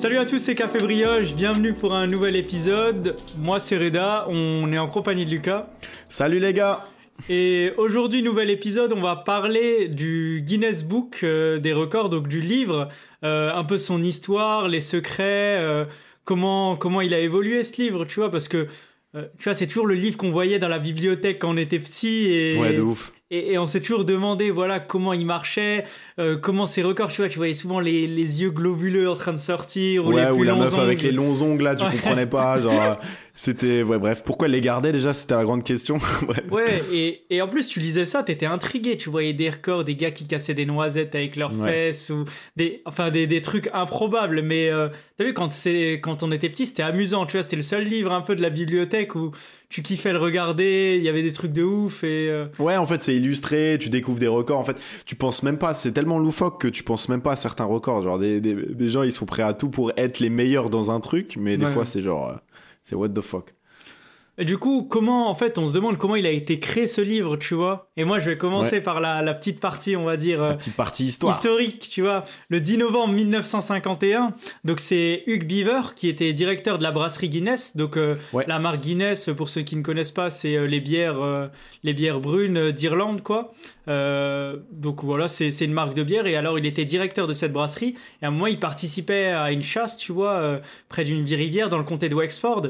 Salut à tous, c'est Café Brioche, bienvenue pour un nouvel épisode. Moi c'est Reda, on est en compagnie de Lucas. Salut les gars Et aujourd'hui, nouvel épisode, on va parler du Guinness Book euh, des records, donc du livre, euh, un peu son histoire, les secrets, euh, comment, comment il a évolué ce livre, tu vois, parce que tu vois, c'est toujours le livre qu'on voyait dans la bibliothèque quand on était petit et, Ouais, de ouf. Et, et on s'est toujours demandé, voilà, comment il marchait, euh, comment ses records, tu vois, tu voyais souvent les, les yeux globuleux en train de sortir ou Ouais, les plus ou la longs meuf avec ongles. les longs ongles là, tu Ouais. comprenais pas, genre euh, c'était ouais bref, pourquoi les gardait déjà, c'était la grande question. Ouais, et, et en plus, tu lisais ça, t'étais intrigué. Tu voyais des records, des gars qui cassaient des noisettes avec leurs Ouais. fesses, ou des, enfin, des, des trucs improbables. Mais euh, t'as vu, quand, c'est, quand on était petit, c'était amusant. Tu vois, c'était le seul livre un peu de la bibliothèque où tu kiffais le regarder. Il y avait des trucs de ouf. Et euh, Ouais, en fait, c'est illustré, tu découvres des records. En fait, tu penses même pas, c'est tellement loufoque que tu penses même pas à certains records. Genre, des, des, des gens, ils sont prêts à tout pour être les meilleurs dans un truc, mais des Ouais. fois, c'est genre, euh, c'est what the fuck. Du coup, comment, en fait, on se demande comment il a été créé ce livre, tu vois. Et moi, je vais commencer par la, la petite partie, on va dire. euh, La petite partie histoire. historique, tu vois. Le 10 novembre 1951, donc c'est Hugh Beaver qui était directeur de la brasserie Guinness. Donc euh, Ouais. la marque Guinness, pour ceux qui ne connaissent pas, c'est euh, les bières, euh, les bières brunes euh, d'Irlande, quoi. Euh, donc voilà, c'est c'est une marque de bière. Et alors il était directeur de cette brasserie. Et à un moment, il participait à une chasse, tu vois, euh, près d'une rivière dans le comté de Wexford.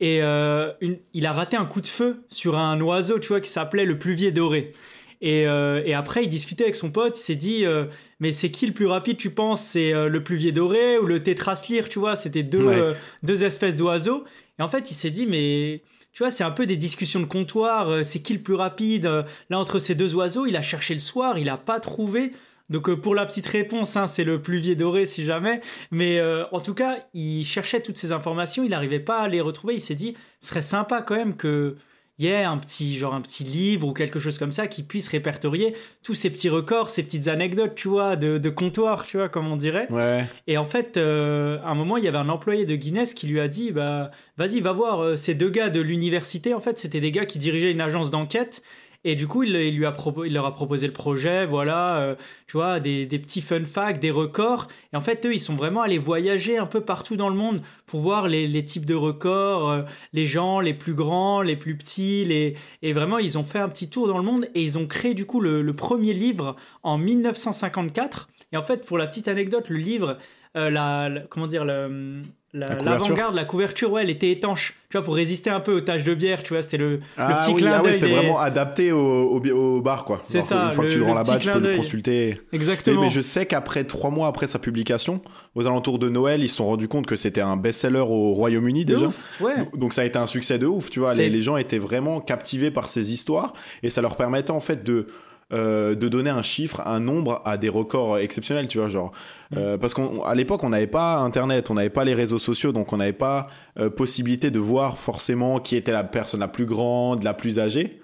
Et euh, une- il a raté un coup de feu sur un oiseau, tu vois, qui s'appelait le pluvier doré. Et, euh, et après, il discutait avec son pote, il s'est dit, euh, mais c'est qui le plus rapide, tu penses? C'est euh, le pluvier doré ou le tétraslire, tu vois? C'était deux, Ouais. deux espèces d'oiseaux. Et en fait, il s'est dit, mais tu vois, c'est un peu des discussions de comptoir, c'est qui le plus rapide? Là, entre ces deux oiseaux, il a cherché le soir, il n'a pas trouvé. Donc euh, pour la petite réponse, hein, c'est le pluvier doré si jamais. Mais euh, en tout cas, il cherchait toutes ces informations, il n'arrivait pas à les retrouver. Il s'est dit, ce serait sympa quand même que y ait un petit genre un petit livre ou quelque chose comme ça qui puisse répertorier tous ces petits records, ces petites anecdotes, tu vois, de, de comptoir, tu vois, comme on dirait. Ouais. Et en fait, euh, à un moment, il y avait un employé de Guinness qui lui a dit, bah, vas-y, va voir ces deux gars de l'université. En fait, c'était des gars qui dirigeaient une agence d'enquête. Et du coup, il, lui a il leur a proposé le projet, voilà, euh, tu vois, des, des petits fun facts, des records. Et en fait, eux, ils sont vraiment allés voyager un peu partout dans le monde pour voir les, les types de records, euh, les gens les plus grands, les plus petits, les... et vraiment, ils ont fait un petit tour dans le monde et ils ont créé du coup le, premier livre en 1954. Et en fait, pour la petite anecdote, le livre, euh, la- comment dire, le- La l'avant-garde, la couverture, ouais, elle était étanche, tu vois, pour résister un peu aux taches de bière, tu vois, c'était le, Ah petit oui, clin ah ouais, c'était des- vraiment adapté au, au, bar, quoi. C'est ça, Une fois le- que tu le rends là-bas, petit tu peux le consulter. Exactement. mais je sais qu'après trois mois après sa publication, aux alentours de Noël, ils se sont rendus compte que c'était un best-seller au Royaume-Uni déjà. ouf, ouais. Donc ça a été un succès de ouf, tu vois. Les, les gens étaient vraiment captivés par ces histoires et ça leur permettait en fait de euh, de donner un chiffre, un nombre à des records exceptionnels, tu vois, genre euh, parce qu'à l'époque on n'avait pas Internet, on n'avait pas les réseaux sociaux, donc on n'avait pas euh, possibilité de voir forcément qui était la personne la plus grande, la plus âgée.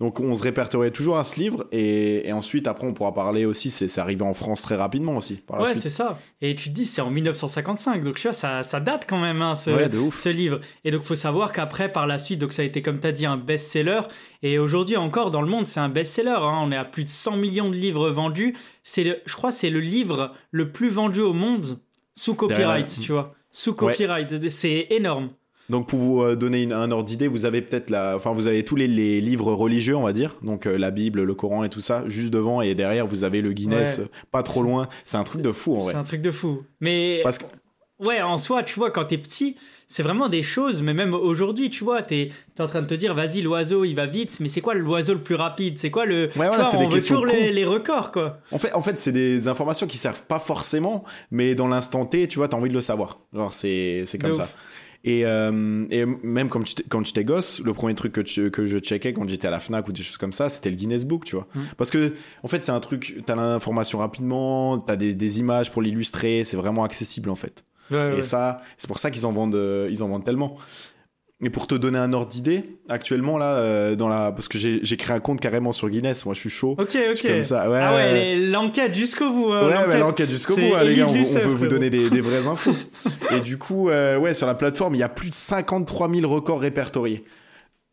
Donc on se répertoriait toujours à ce livre et, et ensuite après on pourra parler aussi, c'est arrivé en France très rapidement aussi. Par Ouais, c'est ça. Et tu te dis, c'est en 1955, donc tu vois, ça, ça date quand même, hein, ce, Ouais, de ouf. ce livre. Et donc, faut savoir qu'après, par la suite, donc ça a été, comme tu as dit, un best-seller. Et aujourd'hui encore, dans le monde, c'est un best-seller. hein. On est à plus de 100 millions de livres vendus. C'est, le- je crois, c'est le livre le plus vendu au monde sous copyright, tu vois. Sous copyright. C'est énorme. Donc pour vous euh, donner une- un ordre d'idée, vous avez peut-être la, enfin vous avez tous les, les livres religieux, on va dire, donc euh, la Bible, le Coran et tout ça, juste devant et derrière vous avez le Guinness, Ouais. euh, pas trop loin. C'est un truc de fou en C'est vrai. un truc de fou. Mais Parce que Ouais, en soi, tu vois, quand t'es petit, c'est vraiment des choses, mais même aujourd'hui, tu vois, t'es es en train de te dire, vas-y, l'oiseau, il va vite, mais c'est quoi l'oiseau le plus rapide? C'est quoi le. voilà, tu vois, c'est des questions toujours les, les records, quoi. en fait, en fait, c'est des informations qui servent pas forcément, mais dans l'instant T, tu vois, t'as envie de le savoir. Genre c'est c'est comme De ça. ouf. Et, euh, et même quand j'étais- quand j'étais gosse, le premier truc que, tu- que je checkais quand j'étais à la Fnac ou des choses comme ça, c'était le Guinness Book, tu vois. Mm. Parce que, en fait, c'est un truc, t'as l'information rapidement, t'as des, des images pour l'illustrer, c'est vraiment accessible en fait. Ouais, Et ouais. ça, c'est pour ça qu'ils en vendent, euh, ils en vendent tellement. Et pour te donner un ordre d'idée, actuellement là, euh, dans la, parce que j'ai créé un compte carrément sur Guinness, moi je suis chaud. Ok, Je ok. suis comme ça, ouais. Ah ouais, l'enquête jusqu'au bout. hein, Ouais, l'enquête. jusqu'au bout, hein, les gars, on, veut- on Lucet, veut vous donner des, des vraies infos. Et du coup, euh, ouais, sur la plateforme, il y a plus de 53 000 records répertoriés.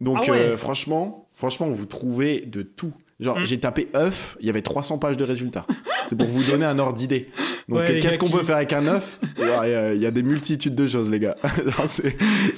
Donc, Ah ouais. euh, franchement, franchement, vous trouvez de tout. Genre, Mm. j'ai tapé œuf, il y avait 300 pages de résultats. C'est pour vous donner un ordre d'idée. Donc, Ouais, qu'est-ce qu'on qui- peut faire avec un œuf Il y a- il y a des multitudes de choses, les gars. Genre, c'est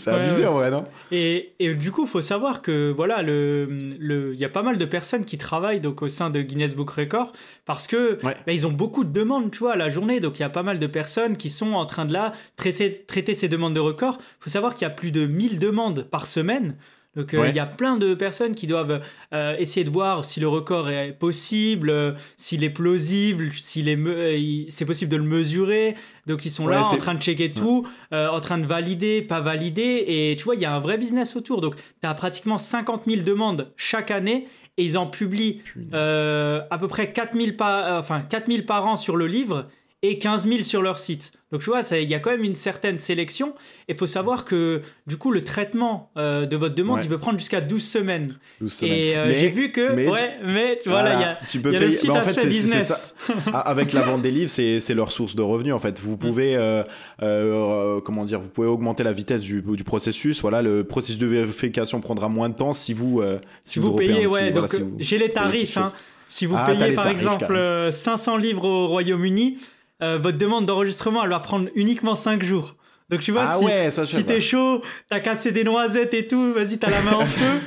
Ouais, abusé ouais. en vrai, non Et, et du coup, il faut savoir que voilà, le, le, y a pas mal de personnes qui travaillent donc au sein de Guinness Book Record parce que bah, ils ont beaucoup de demandes, tu vois, à la journée. Donc il y a pas mal de personnes qui sont en train de là traiter, traiter ces demandes de record. Il faut savoir qu'il y a plus de 1000 demandes par semaine. Donc euh, Ouais. il y a plein de personnes qui doivent euh, essayer de voir si le record est possible, euh, s'il est plausible, s'il est c'est possible de le mesurer. Donc ils sont Ouais, là en train de checker tout, en train de valider, pas valider. Et tu vois, il y a un vrai business autour. Donc tu as pratiquement 50 000 demandes chaque année et ils en publient euh, à peu près 4 000, par, euh, enfin, 4 000 par an sur le livre et 15 000 sur leur site. Donc tu vois, il y a quand même une certaine sélection. Et il faut savoir que du coup, le traitement euh, de votre demande, Ouais. il peut prendre jusqu'à 12 semaines. 12 semaines. Et euh, j'ai vu que, mais ouais, mais tu vois, là, il y a, tu peux y a le payer. petit bah, en fait, business. ça. Ah, Avec la vente des livres, c'est leur source de revenus. En fait, vous pouvez, euh, comment dire, vous pouvez augmenter la vitesse du, du processus. Voilà, le processus de vérification prendra moins de temps si vous Si vous payez, petit- ouais, voilà, donc si vous- j'ai les tarifs. hein. Si vous Ah, payez par tarifs, exemple carrément. euh, 500 livres au Royaume-Uni, euh, votre demande d'enregistrement, elle va prendre uniquement 5 jours. Donc tu vois, Ah si, ouais, si t'es chaud, t'as cassé des noisettes et tout, vas-y, t'as la main en feu.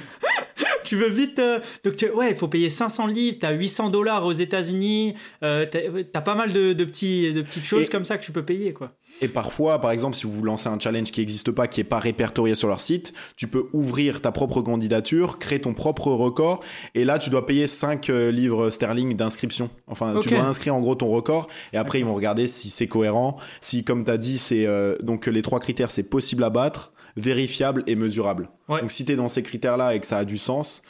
Tu veux vite. euh, Donc, tu- ouais, il faut payer 500 livres, t'as 800 dollars aux États-Unis, euh, t'as t'as pas mal de, de, petits, de petites choses Et- comme ça que tu peux payer, quoi. Et parfois, par exemple, si vous lancez un challenge qui n'existe pas, qui n'est pas répertorié sur leur site, tu peux ouvrir ta propre candidature, créer ton propre record, et là, tu dois payer 5 livres sterling d'inscription. Enfin, tu dois inscrire en gros ton record, et après, ils vont regarder si c'est cohérent, si, comme tu as dit, c'est euh, donc les trois critères, c'est possible à battre, vérifiable et mesurable. Ouais. Donc, si tu es dans ces critères-là et que ça a du sens,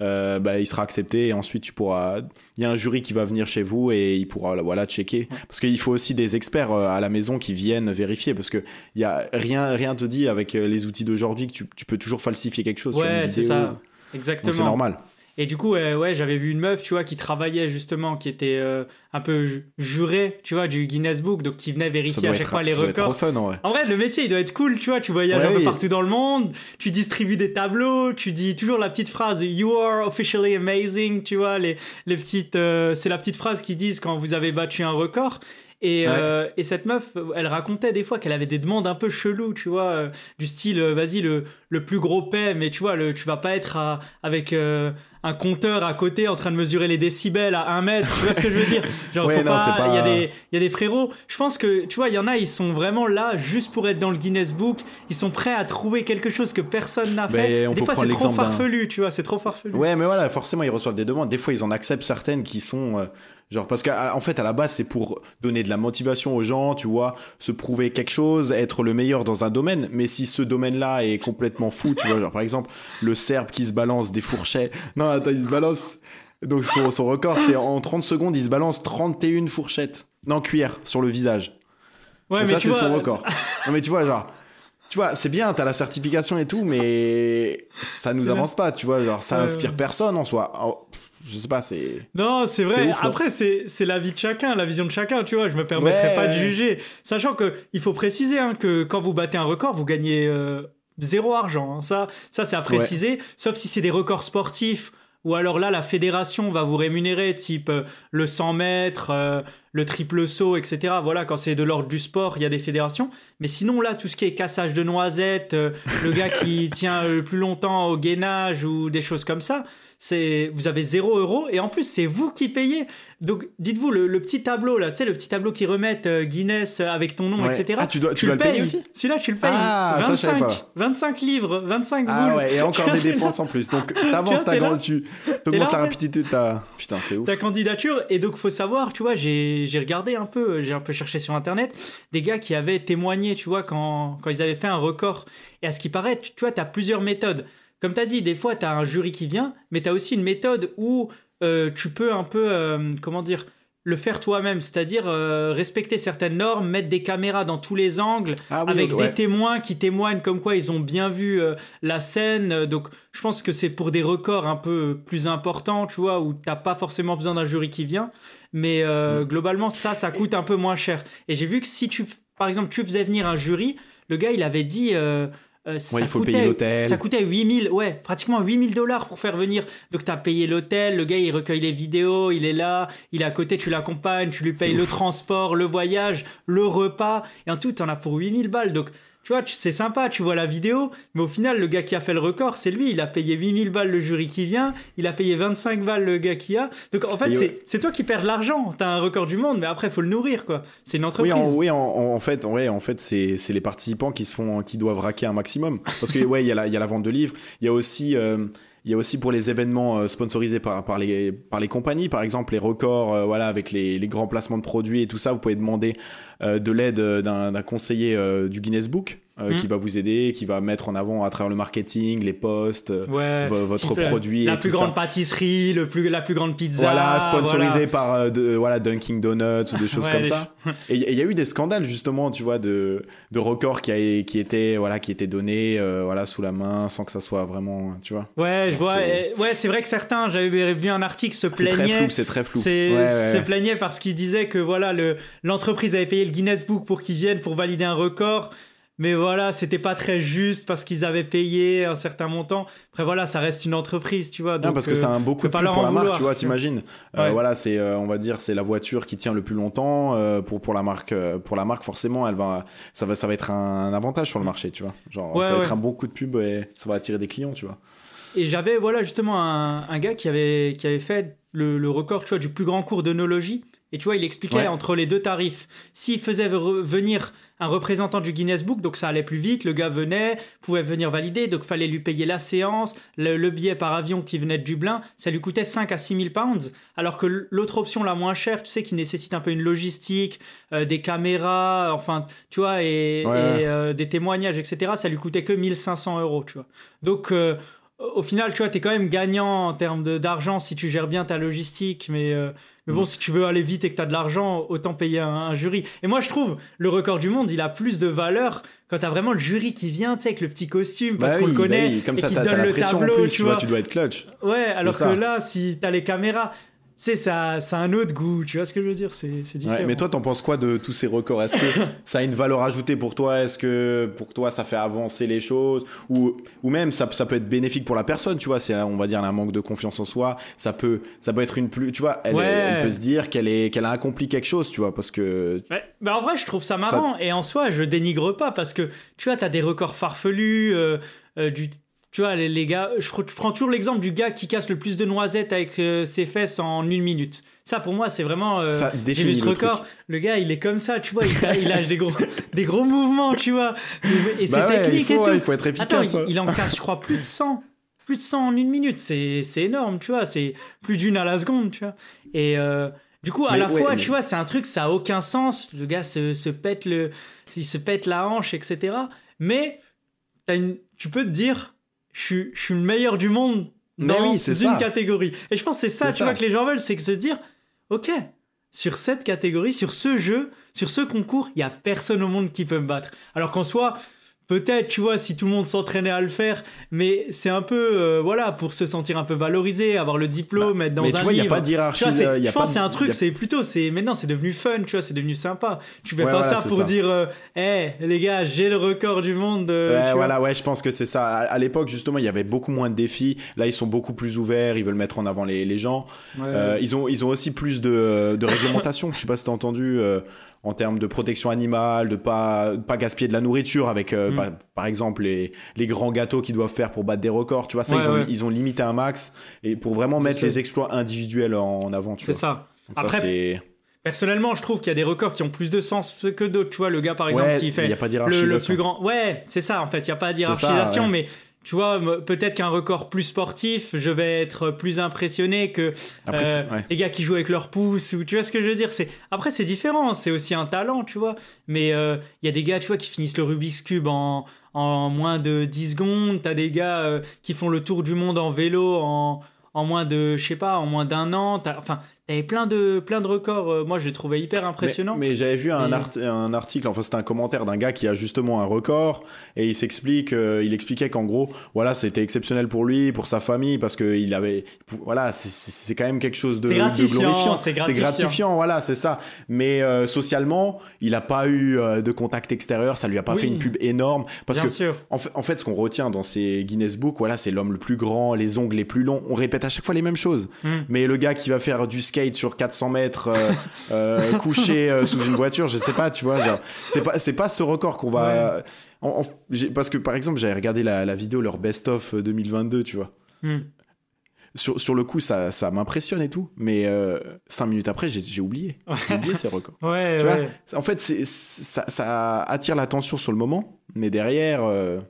euh, bah, il sera accepté, et ensuite, tu pourras. Il y a un jury qui va venir chez vous et il pourra voilà, checker. Parce qu'il faut aussi des experts euh, à la maison qui viennent vérifier. Parce que y a rien, rien te dit avec euh, les outils d'aujourd'hui que tu, tu peux toujours falsifier quelque chose Ouais, c'est ça. Donc c'est Exactement. normal. Et du coup, euh, ouais, j'avais vu une meuf, tu vois, qui travaillait justement, qui était euh, un peu ju- jurée, tu vois, du Guinness Book, donc qui venait vérifier à chaque être, fois les ça doit être trop records. fun en vrai. En vrai, le métier, il doit être cool, tu vois, tu voyages Ouais, un peu partout dans le monde, tu distribues des tableaux, tu dis toujours la petite phrase You are officially amazing, tu vois, les, les petites, euh, c'est la petite phrase qu'ils disent quand vous avez battu un record. Et, Ouais. euh, et cette meuf, elle racontait des fois qu'elle avait des demandes un peu cheloues, tu vois, euh, du style, euh, vas-y, le, le plus gros paix, mais tu vois, le, tu vas pas être à- avec un compteur à côté en train de mesurer les décibels à un mètre, tu vois ce que je veux dire Genre, Ouais, faut non, pas, il y a des, il y a des frérots. Je pense que, tu vois, il y en a, ils sont vraiment là juste pour être dans le Guinness Book. Ils sont prêts à trouver quelque chose que personne n'a fait. des fois, c'est trop farfelu, tu vois, c'est trop farfelu. Ouais, mais voilà, forcément, ils reçoivent des demandes. Des fois, ils en acceptent certaines qui sont. euh, genre, parce qu'en fait, à la base, c'est pour donner de la motivation aux gens, tu vois, se prouver quelque chose, être le meilleur dans un domaine. Mais si ce domaine-là est complètement fou, tu vois, genre, par exemple, le Serbe qui se balance des fourchettes. Non, attends, il se balance. Donc, son, son record, c'est en 30 secondes, il se balance 31 fourchettes. Non, cuillère, sur le visage. Ouais, Donc mais ça, c'est vois, son record. non, mais tu vois, genre. Tu vois, c'est bien, t'as la certification et tout, mais ça nous avance pas, tu vois. Genre, ça inspire personne en soi. Je sais pas, c'est. Non, c'est vrai. Ouf, Après, c'est c'est la vie de chacun, la vision de chacun, tu vois. Je me permettrai Ouais. pas de juger. Sachant que il faut préciser hein, que quand vous battez un record, vous gagnez euh, zéro argent. hein. Ça, ça c'est à préciser. Sauf si c'est des records sportifs. Ou alors là, la fédération va vous rémunérer, type euh, le 100 mètres, euh, le triple saut, etc. Voilà, quand c'est de l'ordre du sport, il y a des fédérations. Mais sinon, là, tout ce qui est cassage de noisettes, euh, le gars qui tient le plus longtemps au gainage ou des choses comme ça, c'est vous avez 0 euros et en plus c'est vous qui payez. Donc dites-vous le, le petit tableau là, tu sais le petit tableau qui remettent euh, Guinness avec ton nom, Ouais. etc. Ah, tu dois- tu dois le payer aussi Celui-là tu le payes. Ah, ça, je savais 25, pas. 25 livres, 25 Ah boules. ouais, et encore des dépenses en plus. Donc, t'avances Tu augmentes la rapidité de ta. Putain, c'est ouf. ta candidature et donc faut savoir tu vois j'ai j'ai regardé un peu j'ai un peu cherché sur internet des gars qui avaient témoigné tu vois quand, quand ils avaient fait un record et à ce qui paraît tu, tu vois tu as plusieurs méthodes comme tu as dit des fois tu as un jury qui vient mais tu as aussi une méthode où euh, tu peux un peu euh, comment dire le faire toi-même, c'est-à-dire euh, respecter certaines normes, mettre des caméras dans tous les angles, Ah oui, avec des témoins qui témoignent comme quoi ils ont bien vu euh, la scène. Donc, je pense que c'est pour des records un peu plus importants, tu vois, où t'as pas forcément besoin d'un jury qui vient. Mais euh, globalement, ça, ça coûte un peu moins cher. Et j'ai vu que si tu, par exemple, tu faisais venir un jury, le gars, il avait dit, euh, euh, ça il faut coûtait, payer l'hôtel. Ça coûtait 8000, ouais, pratiquement 8000 dollars pour faire venir. Donc, tu as payé l'hôtel, le gars, il recueille les vidéos, il est là, il est à côté, tu l'accompagnes, tu lui payes le ouf. transport, le voyage, le repas. Et en tout, tu en as pour 8000 balles. Donc, tu vois, c'est sympa, tu vois la vidéo, mais au final, le gars qui a fait le record, c'est lui. Il a payé 8000 balles le jury qui vient, il a payé 25 balles le gars qui a. Donc, en fait, c'est ouais. toi qui perds de l'argent. T'as un record du monde, mais après, il faut le nourrir, quoi. C'est une Oui, entreprise. en, oui, en, fait, ouais, en fait, c'est les participants qui se font, qui doivent raquer un maximum. Parce que ouais, il y a la, il y a la vente de livres. Il y a aussi, euh, il y a aussi pour les événements euh, sponsorisés par, les, par les compagnies, par exemple les records, euh, voilà, avec les, grands placements de produits et tout ça, vous pouvez demander euh, de l'aide d'un conseiller du Guinness Book euh, Mhm. qui va vous aider, qui va mettre en avant à travers le marketing, les posts, Ouais. vo- votre Type, euh, produit La et plus tout grande ça. pâtisserie, le plus, la plus grande pizza. Voilà, sponsorisé voilà. par euh, de, voilà, Dunkin' Donuts ou des choses Ouais, comme ça. Et il y a eu des scandales justement, tu vois, de, de records qui, a, qui étaient voilà, qui étaient donnés euh, voilà, sous la main sans que ça soit vraiment, tu vois. Ouais, je vois. Ouais, c'est vrai que certains, j'avais vu un article, se C'est très flou, c'est très flou. Ouais, se plaignait parce qu'il disait que voilà le l'entreprise avait payé le Guinness Book pour qu'ils viennent pour valider un record mais voilà c'était pas très juste parce qu'ils avaient payé un certain montant après voilà ça reste une entreprise tu vois Non, donc, parce que euh, c'est un beaucoup de leur pour la marque, vouloir, tu vois, t'imagines. Euh, voilà, c'est, euh, on va dire, c'est la voiture qui tient le plus longtemps euh, pour pour la marque. euh, pour la marque, forcément, elle va, ça va, ça va être un, avantage sur le marché, tu vois. Genre, Ouais, ça va ouais. être un bon coup de pub et ça va attirer des clients, tu vois. Et j'avais voilà justement un, un gars qui avait, qui avait fait le, le record tu vois, du plus grand cours d'œnologie. Et tu vois, il expliquait Ouais. entre les deux tarifs. S'il faisait venir un représentant du Guinness Book, donc ça allait plus vite, le gars venait, pouvait venir valider, donc fallait lui payer la séance, le, le billet par avion qui venait de Dublin, ça lui coûtait 5 à 6 000 pounds. Alors que l'autre option la moins chère, tu sais, qui nécessite un peu une logistique, euh, des caméras, enfin, tu vois, et, Ouais, et, ouais. euh, des témoignages, etc., ça lui coûtait que 1500 euros, tu vois. Donc, euh, au final, tu vois, t'es quand même gagnant en termes d'argent si tu gères bien ta logistique, mais, euh, mais bon, Mm. si tu veux aller vite et que t'as de l'argent, autant payer un, un jury. Et moi, je trouve, le record du monde, il a plus de valeur quand t'as vraiment le jury qui vient, tu sais, avec le petit costume, parce Bah qu'on oui, le bah connaît, oui, Comme et ça, qui donne la le tableau, en plus, tu tu vois, tu dois être clutch. Ouais, alors que là, si t'as les caméras, sais, ça, ça a un autre goût, tu vois ce que je veux dire, c'est c'est différent. Ouais, mais toi, t'en penses quoi de tous ces records? Est-ce que ça a une valeur ajoutée pour toi? Est-ce que pour toi, ça fait avancer les choses? Ou, ou même ça, ça peut être bénéfique pour la personne, tu vois? C'est, on va dire, un manque de confiance en soi. Ça peut, ça peut être une plus, tu vois, elle, Ouais. elle peut se dire qu'elle, est, qu'elle a accompli quelque chose, tu vois, parce que. Ouais, bah en vrai, je trouve ça marrant. Et en soi, je dénigre pas parce que tu vois, t'as des records farfelus. euh, euh, du, tu vois, les, les gars, je, pr- je prends toujours l'exemple du gars qui casse le plus de noisettes avec euh, ses fesses en une minute. Ça, pour moi, c'est vraiment. euh, Ça J'ai vu ce record. Le gars, il est comme ça, tu vois. Il, il lâche des gros, des gros mouvements, tu vois. Et c'est Bah ouais, il technique faut, et ouais, tout. il faut être Attends, efficace. hein. il, il en casse, je crois, plus de 100. Plus de 100 en une minute. C'est c'est énorme, tu vois. C'est plus d'une à la seconde, tu vois. Et euh, du coup, à Mais la ouais, fois, mais- tu vois, c'est un truc, ça a aucun sens. Le gars se, se pète le, il se pète la hanche, etc. Mais une, tu peux te dire, je suis, je suis le meilleur du monde dans oui, une ça. catégorie. Et je pense que c'est ça, C'est tu ça. vois, que les gens veulent, c'est que se dire, ok, sur cette catégorie, sur ce jeu, sur ce concours, il y a personne au monde qui peut me battre. Alors qu'en soi, peut-être, tu vois, si tout le monde s'entraînait à le faire, mais c'est un peu, euh, voilà, pour se sentir un peu valorisé, avoir le diplôme, être dans Bah, mais un tu vois, il n'y a pas Tu d'hierarchie. vois, euh, il y a je pense pas c'est un truc, a- c'est plutôt, c'est maintenant c'est devenu fun, tu vois, c'est devenu sympa. Tu fais Ouais, pas voilà, ça pour ça. dire, euh, hey, les gars, j'ai le record du monde. euh, Ouais, voilà, ouais, je pense que c'est ça. À, à l'époque, justement, il y avait beaucoup moins de défis. Là, ils sont beaucoup plus ouverts. Ils veulent mettre en avant les, les gens. Ouais. Ils, ont, ils ont aussi plus de, de réglementation. je sais pas si t'as entendu. En termes de protection animale, de pas pas gaspiller de la nourriture avec euh, Mm. par, par exemple les, les grands gâteaux qu'ils doivent faire pour battre des records, tu vois ça Ouais, ils, ont, ouais. ils ont limité un max et pour vraiment mettre les exploits individuels en, avant, tu c'est ça. Donc ça, Après, c'est Personnellement, je trouve qu'il y a des records qui ont plus de sens que d'autres. Tu vois, le gars, par exemple, ouais, qui fait y a pas le, d'hierarchisation. le plus grand. Ouais, c'est ça, en fait. Il n'y a pas ça, ouais. mais tu vois, peut-être qu'un record plus sportif, je vais être plus impressionné que Après, euh, ouais. les gars qui jouent avec leurs pouces. Ou, tu vois ce que je veux dire? C'est Après, c'est différent. C'est aussi un talent, tu vois. Mais euh, il y a des gars, tu vois, qui finissent le Rubik's Cube en, en moins de 10 secondes. T'as des gars euh, qui font le tour du monde en vélo en, en moins de, je sais pas, en moins d'un an. T'as- Enfin, T'avais plein de, plein de records. euh, moi, j'ai trouvé hyper impressionnant. Mais, mais j'avais vu un, Et- art- un article, enfin c'était un commentaire d'un gars qui a justement un record et il s'explique, euh, il expliquait qu'en gros, voilà, c'était exceptionnel pour lui, pour sa famille, parce que il avait, voilà, c'est- quand même quelque chose de, C'est de gratifiant, glorifiant. c'est gratifiant. gratifiant, voilà, c'est ça. Mais euh, socialement, il a pas eu euh, de contact extérieur, ça lui a pas Oui. fait une pub énorme, parce Bien que sûr. en fait, en fait, ce qu'on retient dans ces Guinness Book, voilà, c'est l'homme le plus grand, les ongles les plus longs. On répète à chaque fois les mêmes choses. Mm. Mais le gars qui va faire du skate sur 400 mètres, euh, euh, couché euh, sous une voiture, je sais pas, tu vois, c'est pas, c'est pas ce record qu'on va. en- en- parce que par exemple, j'avais regardé la, la vidéo leur best-of 2022, tu vois. Hmm. Sur, sur le coup, ça, ça m'impressionne et tout, mais euh, cinq minutes après, j'ai oublié. J'ai oublié ces records. Ouais, Tu vois. En fait, ça, ça attire l'attention sur le moment, mais derrière. euh,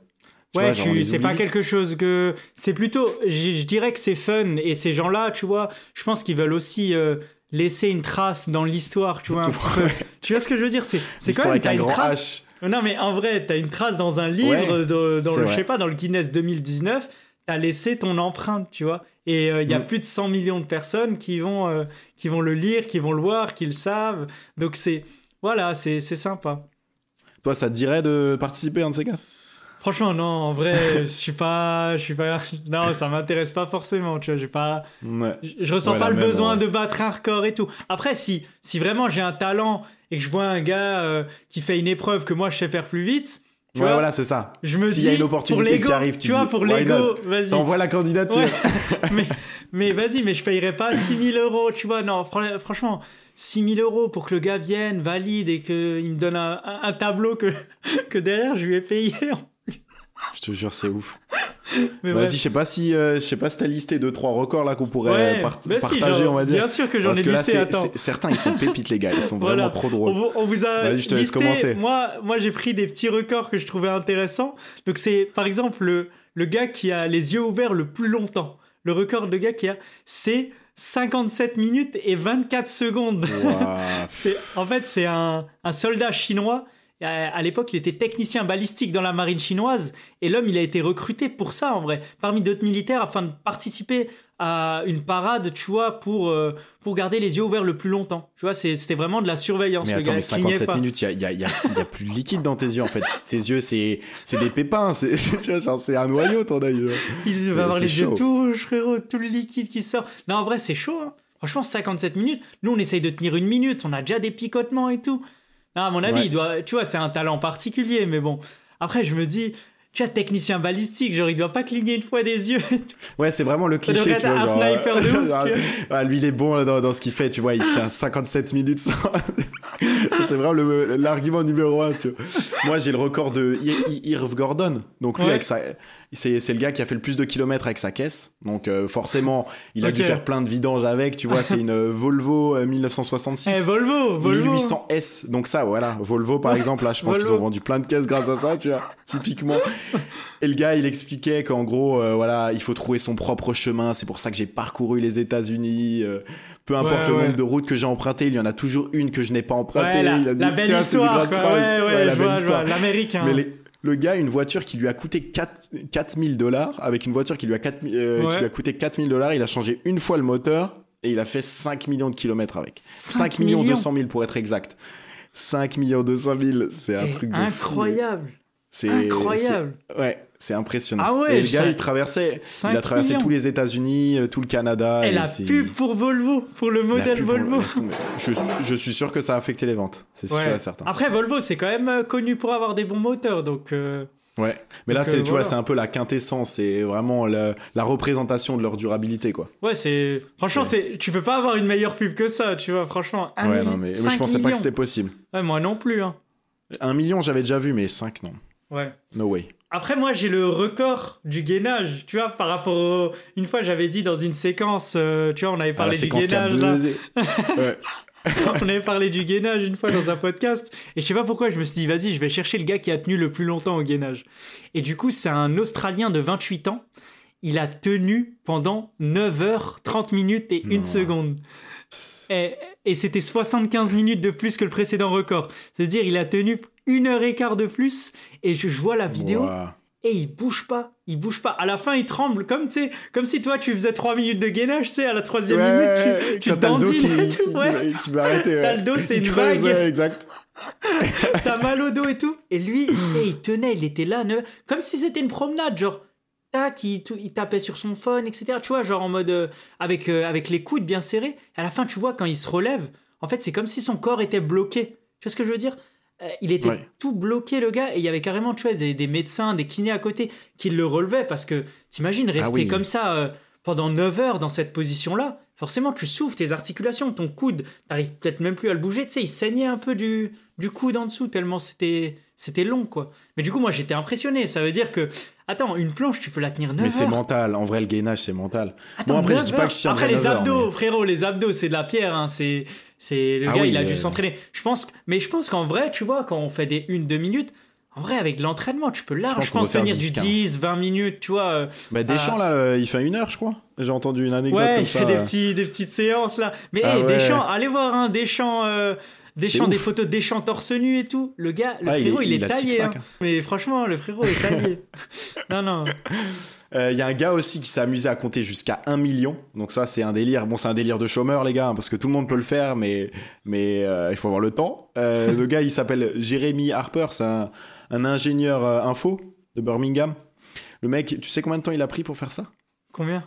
tu Ouais, c'est pas quelque chose que. C'est plutôt. Je dirais que c'est fun. Et ces gens-là, tu vois, je pense qu'ils veulent aussi euh, laisser une trace dans l'histoire, tu vois, un petit peu. Ouais. Tu vois ce que je veux dire? C'est quand même. T'as un une trace. H. Non, mais en vrai, t'as une trace dans un livre, Ouais, dans, le, je sais pas, dans le Guinness 2019. T'as laissé ton empreinte, tu vois. Et il y a Mm. plus de 100 millions de personnes qui vont, euh, qui vont le lire, qui vont le voir, qui le savent. Donc c'est. Voilà, c'est c'est sympa. Toi, ça te dirait de participer à un de ces gars Franchement, non, en vrai, je suis pas, je suis pas, non, ça m'intéresse pas forcément, tu vois, j'ai pas, Ouais. je, ressens Ouais, pas le même, besoin ouais. de battre un record et tout. Après, si, si vraiment j'ai un talent et que je vois un gars euh, qui fait une épreuve que moi je sais faire plus vite, tu Ouais, vois, voilà, c'est ça. je me S'il dis, y a une pour opportunité l'ego, qui arrive, tu tu vois, dis, pour l'ego, vas-y. T'envoies la candidature. Ouais. mais mais vas-y, mais je payerai pas 6000 euros, tu vois. Non, fran- franchement, 6000 euros pour que le gars vienne, valide et qu'il me donne un, un- un tableau que, que derrière je lui ai payé. Je te jure, c'est ouf. Vas-y, je sais pas si, euh, je sais pas si t'as listé deux trois records là qu'on pourrait Ouais, si, partager, genre, on va dire. Bien sûr que j'en ai que là, listé, c'est- attends. certains ils sont pépites les gars, ils sont Voilà. vraiment trop On drôles. vous, on vous a Vas-y, je te laisse listé- commencer. Moi, moi j'ai pris des petits records que je trouvais intéressants. Donc c'est par exemple le, le gars qui a les yeux ouverts le plus longtemps. Le record de gars qui a c'est 57 minutes et 24 secondes. C'est en fait c'est un, un soldat chinois. À, l'époque, il était technicien balistique dans la marine chinoise et l'homme, il a été recruté pour ça en vrai, parmi d'autres militaires afin de participer à une parade, tu vois, pour euh, pour garder les yeux ouverts le plus longtemps. Tu vois, c'était vraiment de la surveillance. Mais attends, gars mais clignait 57 pas. minutes, il y a, il y, a, il y, a, il y a plus de liquide dans tes yeux en fait. Tes yeux, c'est des pépins, c'est un noyau ton œil. Il va avoir les chaud. yeux tout, frérot, tout le liquide qui sort. Non, en vrai, c'est chaud. hein. Franchement, 57 minutes. Nous, on essaye de tenir une minute. On a déjà des picotements et tout. Non, à mon avis, Ouais. il doit, tu vois, c'est un talent particulier. Mais bon, après, je me dis, tu vois, technicien balistique, genre, il doit pas cligner une fois des yeux. Ouais, c'est vraiment le cliché, tu vois. un genre, sniper de ouf, genre, ah, lui, il est bon là, dans, dans ce qu'il fait, tu vois. Il tient 57 minutes sans. c'est vraiment l'argument numéro un, tu vois. Moi, j'ai le record de Ir- Ir- Irv Gordon. Donc, lui, Ouais. avec sa. C'est c'est le gars qui a fait le plus de kilomètres avec sa caisse. Donc, euh, forcément, il a dû faire plein de vidanges avec, tu vois. C'est une euh, Volvo euh, 1966. Eh, Volvo, Volvo. 1800S. Donc ça, voilà. Volvo, par exemple, là, je pense qu'ils ont vendu plein de caisses grâce à ça, tu vois, typiquement. Et le gars, il expliquait qu'en gros, euh, voilà, il faut trouver son propre chemin. C'est pour ça que j'ai parcouru les États-Unis. euh, peu importe Ouais, le ouais. nombre de routes que j'ai empruntées, il y en a toujours une que je n'ai pas empruntée. Ouais, la, il a dit, la belle histoire, quoi. la belle vois, histoire. L'américain. Mais les- le gars, une voiture qui lui a coûté 4, 4000 dollars, avec une voiture qui lui, a 4, euh, Ouais. qui lui a coûté 4000 dollars, il a changé une fois le moteur et il a fait 5 millions de kilomètres avec. 5 5 millions millions 200 000 pour être exact. 5 millions 200 000, c'est un Eh, truc de fou. incroyable. C'est Incroyable. Ouais, c'est impressionnant. Ah ouais, et le gars, il traversait, 5 il a traversé millions. tous les États-Unis, euh, tout le Canada. Et et la pub pour Volvo, pour le modèle pour Volvo. Je, suis- je suis sûr que ça a affecté les ventes. C'est Ouais. sûr et certain. Après, Volvo, c'est quand même euh, connu pour avoir des bons moteurs, donc. euh, Ouais. Mais là, c'est, euh, tu voilà. vois, c'est un peu la quintessence. C'est vraiment la, la représentation de leur durabilité, quoi. Ouais, c'est. Franchement, c'est. Tu peux pas avoir une meilleure pub que ça, tu vois, franchement. Un ouais, million- non, mais, mais je 5 pensais pas que c'était possible. Ouais, moi non plus, hein. Un million, j'avais déjà vu, mais 5, non. Ouais. No way. Après, moi, j'ai le record du gainage, tu vois, par rapport au... Une fois, j'avais dit dans une séquence, euh, tu vois, on avait Ah, parlé du gainage, là. ouais. on avait parlé du gainage une fois dans un podcast, et je sais pas pourquoi, je me suis dit, vas-y, je vais chercher le gars qui a tenu le plus longtemps au gainage. Et du coup, c'est un Australien de 28 ans. Il a tenu pendant 9 heures, 30 minutes et 1 Non. seconde. Et, et c'était 75 minutes de plus que le précédent record. C'est-à-dire, il a tenu une heure et quart de plus, et je, je vois la vidéo, et il bouge pas, il bouge pas. À la fin, il tremble comme tu comme si toi tu faisais 3 minutes de gainage, tu sais, à la troisième minute, tu, tu dandines et tout. Ouais. Qui, va arrêter. T'as le dos, c'est une creuse, vague. ouais, exact. T'as mal au dos et tout. Et lui, et il tenait, il était là, comme si c'était une promenade, genre. Tac, il, tapait sur son phone, etc. Tu vois, genre en mode. euh, avec, euh, avec les coudes bien serrés. À la fin, tu vois, quand il se relève, en fait, c'est comme si son corps était bloqué. Tu vois ce que je veux dire? Euh, Il était Ouais. tout bloqué, le gars, et il y avait carrément, tu vois, des, des médecins, des kinés à côté qui le relevaient parce que t'imagines rester Ah oui. comme ça pendant 9 heures dans cette position-là. Forcément, tu souffres tes articulations, ton coude, t'arrives peut-être même plus à le bouger. Tu sais, il saignait un peu du, du coude en dessous tellement c'était c'était long, quoi. Mais du coup, moi, j'étais impressionné. Ça veut dire que, attends, une planche, tu peux la tenir 9 Mais c'est mental. En vrai, le gainage, c'est mental. Attends, bon, après, je 9 dis pas que je Après, les 9 heures, abdos, mais- frérot, les abdos, c'est de la pierre. Hein. C'est, c'est le Ah gars, oui, il a dû euh. s'entraîner. Je pense, mais je pense qu'en vrai, tu vois, quand on fait des 1-2 minutes, en vrai, avec l'entraînement, tu peux large, pense je pense, tenir 10, du 15. 10, 20 minutes, tu vois. euh, Bah, Deschamps, là, euh, il fait une heure, je crois. J'ai entendu une anecdote Ouais, comme il ça. fait des, euh. petits, des petites séances là. Mais Ah hey, ouais. Deschamps, allez voir hein, Deschamps, euh, Deschamps des ouf. photos de Deschamps torse nu et tout. Le gars, le Ah, il frérot, il est, il taillé. six-pack, hein. Mais franchement, le frérot est taillé. non, non. Euh, Il y a un gars aussi qui s'est amusé à compter jusqu'à 1 million. Donc ça, c'est un délire. Bon, c'est un délire de chômeur, les gars, hein, parce que tout le monde peut le faire, mais, mais euh, il faut avoir le temps. Le gars, il s'appelle Jérémy Harper. C'est un, un ingénieur euh, info de Birmingham. Le mec, tu sais combien de temps il a pris pour faire ça? Combien?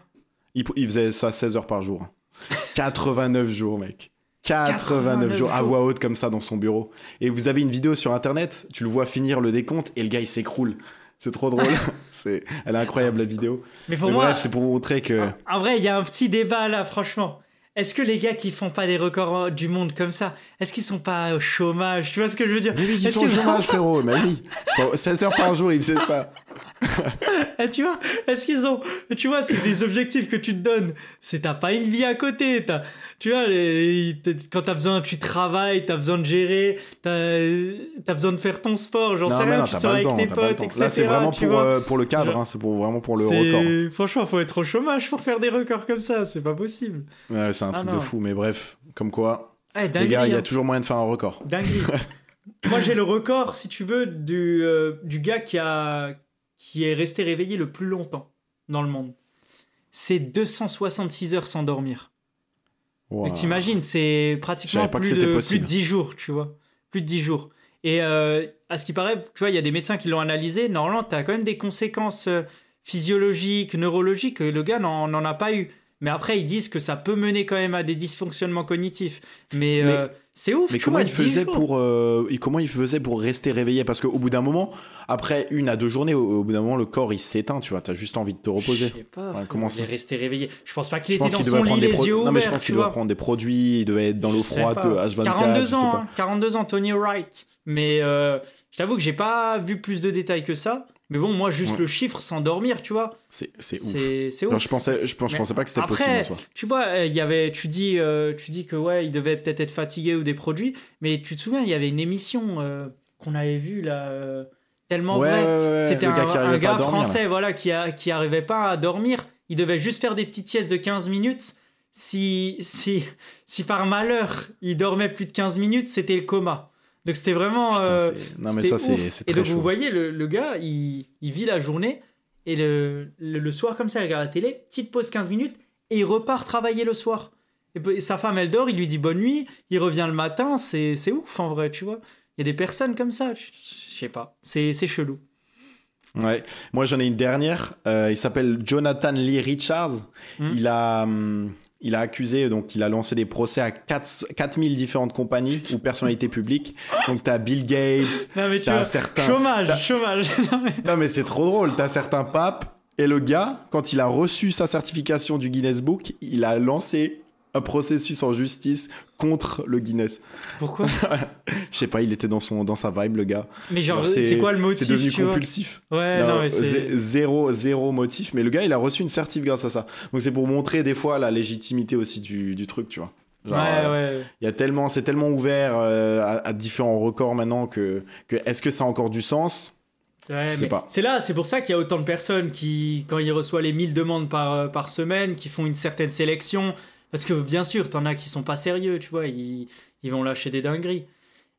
Il, il faisait ça 16 heures par jour. 89 jours, mec. 89, 89 jours à jours. voix haute comme ça dans son bureau. Et vous avez une vidéo sur internet, tu le vois finir le décompte et le gars il s'écroule. C'est trop drôle. c'est, elle est incroyable la vidéo. Mais pour Mais moi, c'est pour montrer que. en vrai, il y a un petit débat là, franchement. Est-ce que les gars qui font pas des records du monde comme ça, est-ce qu'ils sont pas au chômage? Tu vois ce que je veux dire? Mais oui, ils sont au chômage, frérot. Mais oui. Faut- 16 heures par jour, il faisait ça. Eh, tu vois, est-ce qu'ils ont, tu vois, c'est des objectifs que tu te donnes. C'est t'as pas une vie à côté. T'as, tu vois, les- quand t'as besoin, tu travailles, t'as besoin de gérer, t'as, t'as besoin de faire ton sport. J'en sais rien. non, tu sors avec temps. tes potes, etc. Là, c'est vraiment pour, euh, pour le cadre, hein, c'est pour, vraiment pour le record. Franchement, faut être au chômage pour faire des records comme ça. C'est pas possible. Ouais, c'est un Ah, truc non. de fou, mais bref, comme quoi. Eh, Les gars, il y hein. a toujours moyen de faire un record. Moi, j'ai le record, si tu veux, du, euh, du gars qui, a, qui est resté réveillé le plus longtemps dans le monde. C'est 266 heures sans dormir. Wow. Mais t'imagines, c'est pratiquement plus de, plus de 10 jours, tu vois. Plus de 10 jours. Et euh, à ce qui paraît, tu vois, il y a des médecins qui l'ont analysé. Normalement, tu as quand même des conséquences euh, physiologiques, neurologiques, que le gars n'en a pas eu. Mais après, ils disent que ça peut mener quand même à des dysfonctionnements cognitifs. Mais, Mais- euh, c'est ouf, Mais tu comment vois, il 10 faisait pour euh, comment il faisait pour rester réveillé parce qu'au bout d'un moment après une à deux journées au, au bout d'un moment le corps il s'éteint tu vois t'as juste envie de te Je reposer sais pas, Enfin, frère, comment il est resté réveillé. Je pense pas qu'il je était dans qu'il son lit les yeux ouverts, non mais je pense qu'il doit prendre des produits il devait être dans l'eau Je sais froide pas. euh, H24 42 je sais ans, pas hein, 42 ans, Tony Wright. Mais euh, je t'avoue que j'ai pas vu plus de détails que ça. Mais bon, moi, juste Ouais. le chiffre sans dormir, tu vois, c'est ouf je pensais je, pense- je Mais pensais pas que c'était possible en soi Tu vois, euh, il y avait, tu dis, euh, tu dis que ouais, il devait peut-être être fatigué ou des produits, mais tu te souviens, il y avait une émission euh, qu'on avait vue là, euh, tellement ouais, vrai. ouais, C'était un, gars un là. français, voilà, qui, a, qui arrivait pas à dormir. Il devait juste faire des petites siestes de 15 minutes. Si, si, si par malheur il dormait plus de 15 minutes, c'était le coma. Donc c'était vraiment. Putain, euh, non mais ça c'est Et donc chaud vous voyez, le, le gars, il, il vit la journée et le, le, le soir, comme ça, il regarde la télé, petite pause 15 minutes et il repart travailler le soir. Et, sa femme, elle dort, il lui dit bonne nuit, il revient le matin, c'est c'est ouf en vrai, tu vois. Il y a des personnes comme ça, je sais pas, c'est c'est chelou. Ouais. Moi, j'en ai une dernière. Euh, il s'appelle Jonathan Lee Richards. Hmm. Il a, hum, il a accusé, donc il a lancé des procès à 4, 4000 différentes compagnies ou personnalités publiques. Donc, t'as Bill Gates, t'as certains. chômage, chômage. Non, mais- Non, mais c'est trop drôle. T'as certains papes. Et le gars, quand il a reçu sa certification du Guinness Book, il a lancé un processus en justice contre le Guinness. Pourquoi Je sais pas, il était dans, son, dans sa vibe, le gars. Mais genre, c'est quoi le C'est motif devenu tu vois compulsif. Ouais, non, c'est. zé- zéro, zéro motif. Mais le gars, il a reçu une certif grâce à ça. Donc c'est pour montrer des fois la légitimité aussi du, du truc, tu vois. Genre, Ouais, euh, ouais. Il y a tellement, c'est tellement ouvert euh, à, à différents records maintenant que, que est-ce que ça a encore du sens? Ouais, Je sais mais pas. C'est là, c'est pour ça qu'il y a autant de personnes qui, quand ils reçoivent les 1000 demandes par, euh, par semaine, qui font une certaine sélection. Parce que bien sûr, t'en as qui sont pas sérieux, tu vois, ils, ils vont lâcher des dingueries.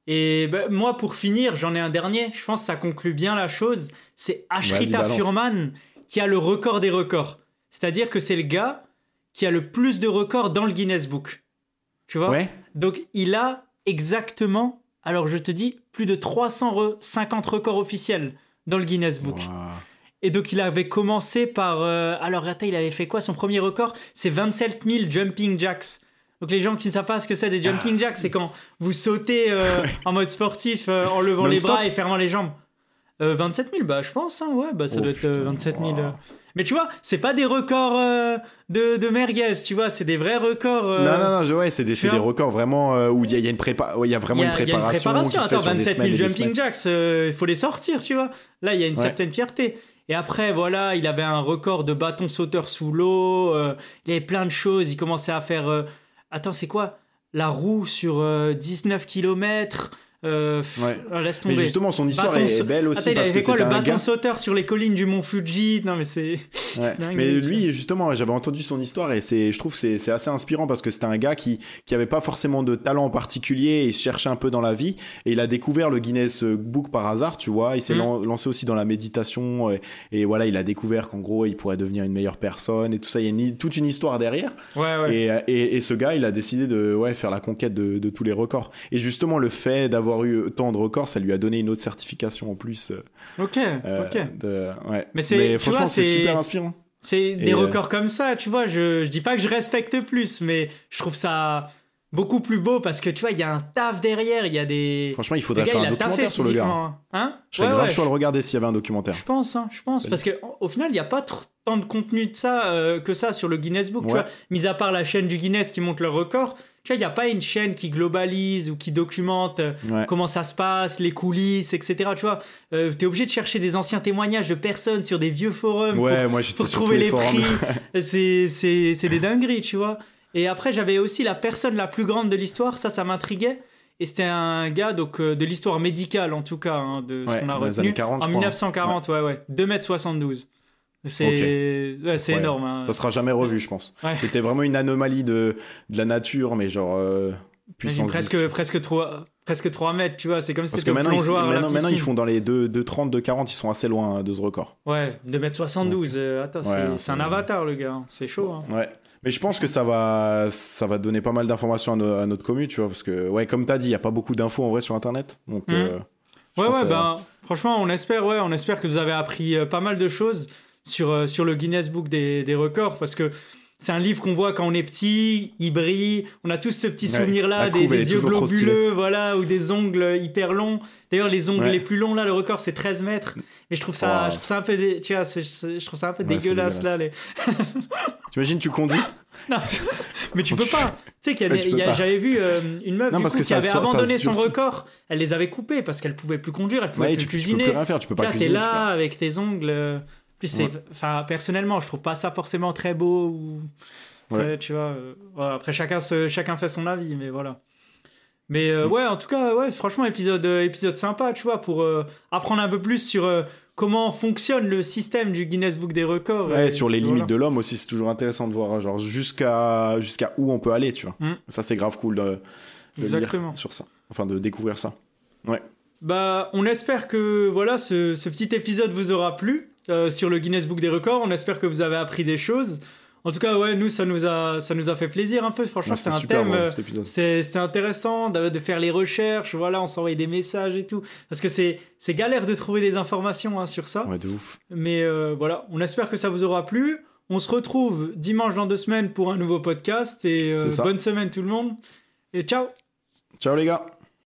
Et bah, moi, pour finir, j'en ai un dernier. Je pense que ça conclut bien la chose. C'est Ashrita. Furman qui a le record des records. C'est-à-dire que c'est le gars qui a le plus de records dans le Guinness Book. Tu vois? Ouais. Donc, il a exactement, alors je te dis, plus de 350 records officiels dans le Guinness Book. Et donc, il avait commencé par. euh, alors, attends, il avait fait quoi Son premier record, c'est 27 000 jumping jacks. Donc, les gens qui ne savent pas ce que c'est des jumping jacks, c'est quand vous sautez euh, en mode sportif euh, en levant les bras et fermant les jambes. Euh, 27 000, bah, je pense, hein, ouais, bah, ça Oh, doit être euh, putain, 27 000. waouh. euh. Mais tu vois, c'est pas des records de, de merguez, tu vois, c'est des vrais records. Non, non, non, je- ouais, c'est des, des records vraiment où il y, y a une prépa, il y a vraiment y a- une il y a préparation. se fait Attends, sur des 27 semaines 000 et des jumping jacks, il faut les sortir, tu vois. Là, il y a une Ouais. certaine fierté. Et après, voilà, il avait un record de bâton sauteur sous l'eau. euh, il avait plein de choses. Il commençait à faire. euh, Attends, c'est quoi? La roue sur euh, 19 km. Ouais. laisse Mais tomber. justement, son histoire est, est belle aussi Attends, il parce avait que quoi le un bâton gars. sauteur sur les collines du mont Fuji? Non, mais c'est. Ouais. Mais lui, justement, j'avais entendu son histoire et c'est, je trouve que c'est, assez inspirant parce que c'était un gars qui, qui avait pas forcément de talent en particulier et se cherchait un peu dans la vie et il a découvert le Guinness Book par hasard, tu vois. Il s'est lan- lancé aussi dans la méditation et, et voilà, il a découvert qu'en gros, il pourrait devenir une meilleure personne et tout ça. Il y a une- toute une histoire derrière. Ouais. Et, et, et ce gars, il a décidé de ouais, faire la conquête de, de tous les records. Et justement, le fait d'avoir eu tant de records, ça lui a donné une autre certification en plus. euh, Ok, euh, ok. de- ouais. Mais tu franchement, c'est super inspirant. C'est des Et, euh, records comme ça, tu vois. Je, je dis pas que je respecte plus, mais je trouve ça beaucoup plus beau parce que tu vois, il y a un taf derrière, il y a des. Franchement, il faudrait gars, faire il un documentaire sur le gars. Hein Je serais Ouais, grave ouais, à le regarder s'il y avait un documentaire. Je pense, hein, je pense. Parce que au final, il n'y a pas tant de contenu de ça euh, que ça sur le Guinness Book. Tu vois, mis à part la chaîne du Guinness qui montre le record, tu vois, il n'y a pas une chaîne qui globalise ou qui documente euh, Ouais. comment ça se passe, les coulisses, etc. Tu vois, euh, t'es obligé de chercher des anciens témoignages de personnes sur des vieux forums pour- moi trouver les, prix. c'est, des dingueries, tu vois. Et après, j'avais aussi la personne la plus grande de l'histoire, ça, ça m'intriguait. Et c'était un gars donc, euh, de l'histoire médicale, en tout cas, hein, de ce Ouais, qu'on a dans les retenu. années 40, je en crois. 1940, ouais, ouais. 2m72. C'est, ouais, c'est Ouais. énorme. hein. Ça sera jamais revu, je pense. Ouais. C'était vraiment une anomalie de, de la nature, mais genre euh, puissance 10. presque, presque, 3, presque 3 mètres, tu vois. C'est comme si Parce c'était maintenant, ils, plongeoir maintenant, maintenant, ils font dans les 2, 2,30, 2,40, ils sont assez loin hein, de ce record. Ouais, 2m72. euh, attends, c'est, Ouais, c'est un avatar, le gars. C'est chaud. hein. Ouais. Mais je pense que ça va, ça va donner pas mal d'informations à, no- à notre commu, tu vois, parce que, ouais, comme t'as dit, il y a pas beaucoup d'infos en vrai sur Internet. Donc, Mhm. euh, Ouais, ouais, ben, franchement, on espère, ouais, on espère que vous avez appris euh, pas mal de choses sur, euh, sur le Guinness Book des, des records parce que c'est un livre qu'on voit quand on est petit, il brille, on a tous ce petit Ouais, souvenir-là, des, yeux globuleux, voilà, ou des ongles hyper longs. D'ailleurs, les ongles Ouais. les plus longs, là, le record, c'est 13 mètres. Mais je trouve ça, Wow. je trouve ça un peu, dé- tu vois, c'est- c'est- je trouve ça un peu Ouais, dégueulasse, là. Les... T'imagines, tu conduis Non, mais tu peux pas. Tu sais qu'il y a- j'avais vu euh, une meuf Non, du parce coup, que qui ça avait abandonné son record. Elle les avait coupés parce qu'elle pouvait plus conduire, elle pouvait plus tu, tu peux cuisiner. plus rien faire, tu peux pas Là, t'es cuisiner. là avec tes ongles. Puis c'est, Ouais. enfin, personnellement, je trouve pas ça forcément très beau. Ou... Ouais. Ouais, tu vois. euh, voilà, après, chacun, se... chacun fait son avis, mais voilà. Mais euh, Mm. ouais, en tout cas, ouais, franchement, épisode, euh, épisode sympa, tu vois, pour apprendre un peu plus sur comment fonctionne le système du Guinness Book des records. Ouais, et- sur les limites voilà. de l'homme aussi, c'est toujours intéressant de voir, genre, jusqu'à jusqu'à où on peut aller, tu vois. Mm. Ça, c'est grave cool de, de Exactement. lire sur ça. Enfin, de découvrir ça. Bah, on espère que voilà, ce, ce petit épisode vous aura plu euh, sur le Guinness Book des records. On espère que vous avez appris des choses. En tout cas, ouais, nous, ça nous a, ça nous a fait plaisir un peu. Franchement, Ouais, c'était un super thème. euh. C'était intéressant de, de faire les recherches, voilà, on s'envoyait des messages et tout. Parce que c'est c'est galère de trouver des informations hein, sur ça. Ouais, de ouf. Mais euh, voilà, on espère que ça vous aura plu. On se retrouve dimanche dans deux semaines pour un nouveau podcast. Et euh, bonne semaine tout le monde. Et ciao Ciao les gars